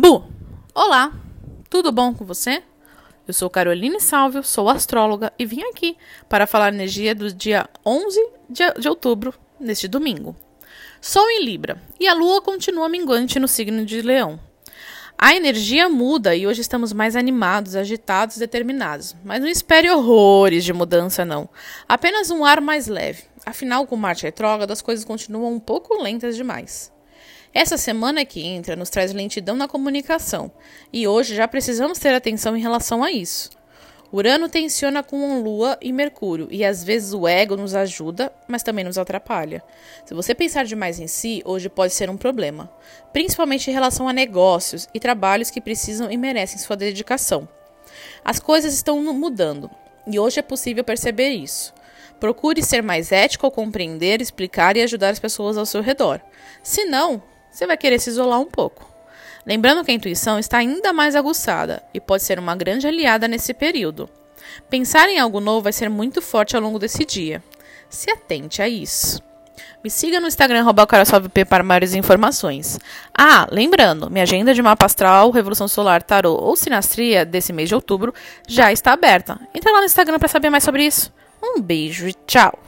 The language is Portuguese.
Bu! Olá! Tudo bom com você? Eu sou Caroline Salvio, sou astróloga e vim aqui para falar energia do dia 11 de outubro, neste domingo. Sol em Libra e a Lua continua minguante no signo de Leão. A energia muda e hoje estamos mais animados, agitados, determinados. Mas não espere horrores de mudança, não. Apenas um ar mais leve. Afinal, com Marte retrógrado, as coisas continuam um pouco lentas demais. Essa semana que entra nos traz lentidão na comunicação, e hoje já precisamos ter atenção em relação a isso. Urano tensiona com Lua e Mercúrio, e às vezes o ego nos ajuda, mas também nos atrapalha. Se você pensar demais em si, hoje pode ser um problema, principalmente em relação a negócios e trabalhos que precisam e merecem sua dedicação. As coisas estão mudando, e hoje é possível perceber isso. Procure ser mais ético ao compreender, explicar e ajudar as pessoas ao seu redor. Se não, você vai querer se isolar um pouco. Lembrando que a intuição está ainda mais aguçada e pode ser uma grande aliada nesse período. Pensar em algo novo vai ser muito forte ao longo desse dia. Se atente a isso. Me siga no Instagram @carasovp para maiores informações. Ah, lembrando, minha agenda de mapa astral, Revolução Solar, Tarô ou Sinastria desse mês de outubro já está aberta. Entra lá no Instagram para saber mais sobre isso. Um beijo e tchau.